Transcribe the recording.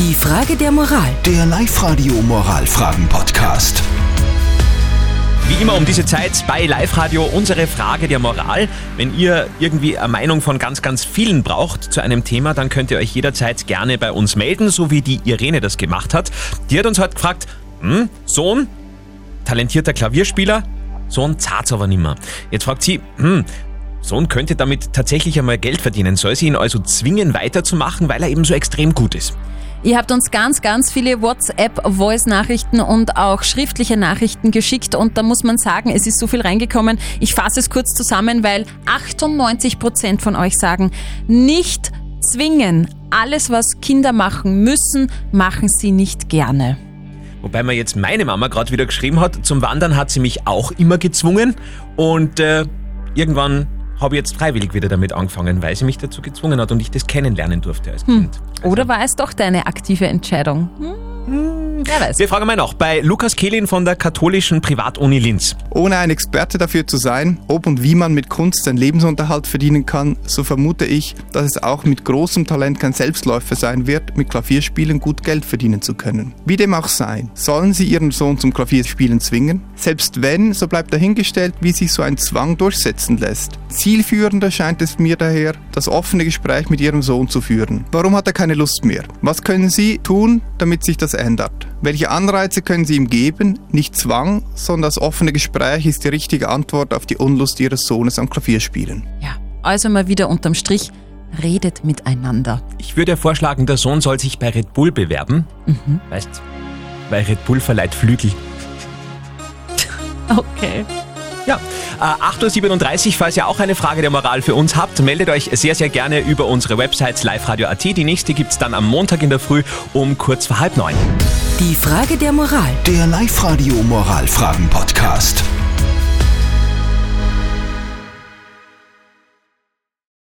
Die Frage der Moral. Der Live-Radio Moralfragen-Podcast. Wie immer um diese Zeit bei Live Radio unsere Frage der Moral. Wenn ihr irgendwie eine Meinung von ganz, ganz vielen braucht zu einem Thema, dann könnt ihr euch jederzeit gerne bei uns melden, so wie die Irene das gemacht hat. Die hat uns heute gefragt, hm, Sohn, talentierter Klavierspieler, Sohn zahlt aber nimmer. Jetzt fragt sie, hm, Sohn könnte damit tatsächlich einmal Geld verdienen. Soll sie ihn also zwingen weiterzumachen, weil er eben so extrem gut ist? Ihr habt uns ganz, ganz viele WhatsApp-Voice-Nachrichten und auch schriftliche Nachrichten geschickt und da muss man sagen, es ist so viel reingekommen. Ich fasse es kurz zusammen, weil 98 Prozent von euch sagen, nicht zwingen. Alles, was Kinder machen müssen, machen sie nicht gerne. Wobei mir jetzt meine Mama gerade wieder geschrieben hat, zum Wandern hat sie mich auch immer gezwungen und äh, irgendwann habe ich jetzt freiwillig wieder damit angefangen, weil sie mich dazu gezwungen hat und ich das kennenlernen durfte als Hm. Kind. Also, Oder war es doch deine aktive Entscheidung? Hm, wer weiß. Wir fragen mal noch bei Lukas Kehlin von der katholischen Privatuni Linz. Ohne ein Experte dafür zu sein, ob und wie man mit Kunst seinen Lebensunterhalt verdienen kann, so vermute ich, dass es auch mit großem Talent kein Selbstläufer sein wird, mit Klavierspielen gut Geld verdienen zu können. Wie dem auch sei, sollen Sie Ihren Sohn zum Klavierspielen zwingen? Selbst wenn, so bleibt dahingestellt, wie sich so ein Zwang durchsetzen lässt. Zielführender scheint es mir daher, das offene Gespräch mit Ihrem Sohn zu führen. Warum hat er keine Lust mehr? Was können Sie tun, damit sich das ändert? Welche Anreize können Sie ihm geben? Nicht Zwang, sondern das offene Gespräch ist die richtige Antwort auf die Unlust Ihres Sohnes am Klavierspielen. Ja, also mal wieder unterm Strich, redet miteinander. Ich würde ja vorschlagen, der Sohn soll sich bei Red Bull bewerben. Weißt, weil Red Bull verleiht Flügel. Okay. Ja, äh, 8.37 Uhr, falls ihr auch eine Frage der Moral für uns habt, meldet euch sehr, sehr gerne über unsere Websites liveradio.at. Die nächste gibt's dann am Montag in der Früh um kurz vor halb neun. Die Frage der Moral. Der Live-Radio Moralfragen-Podcast.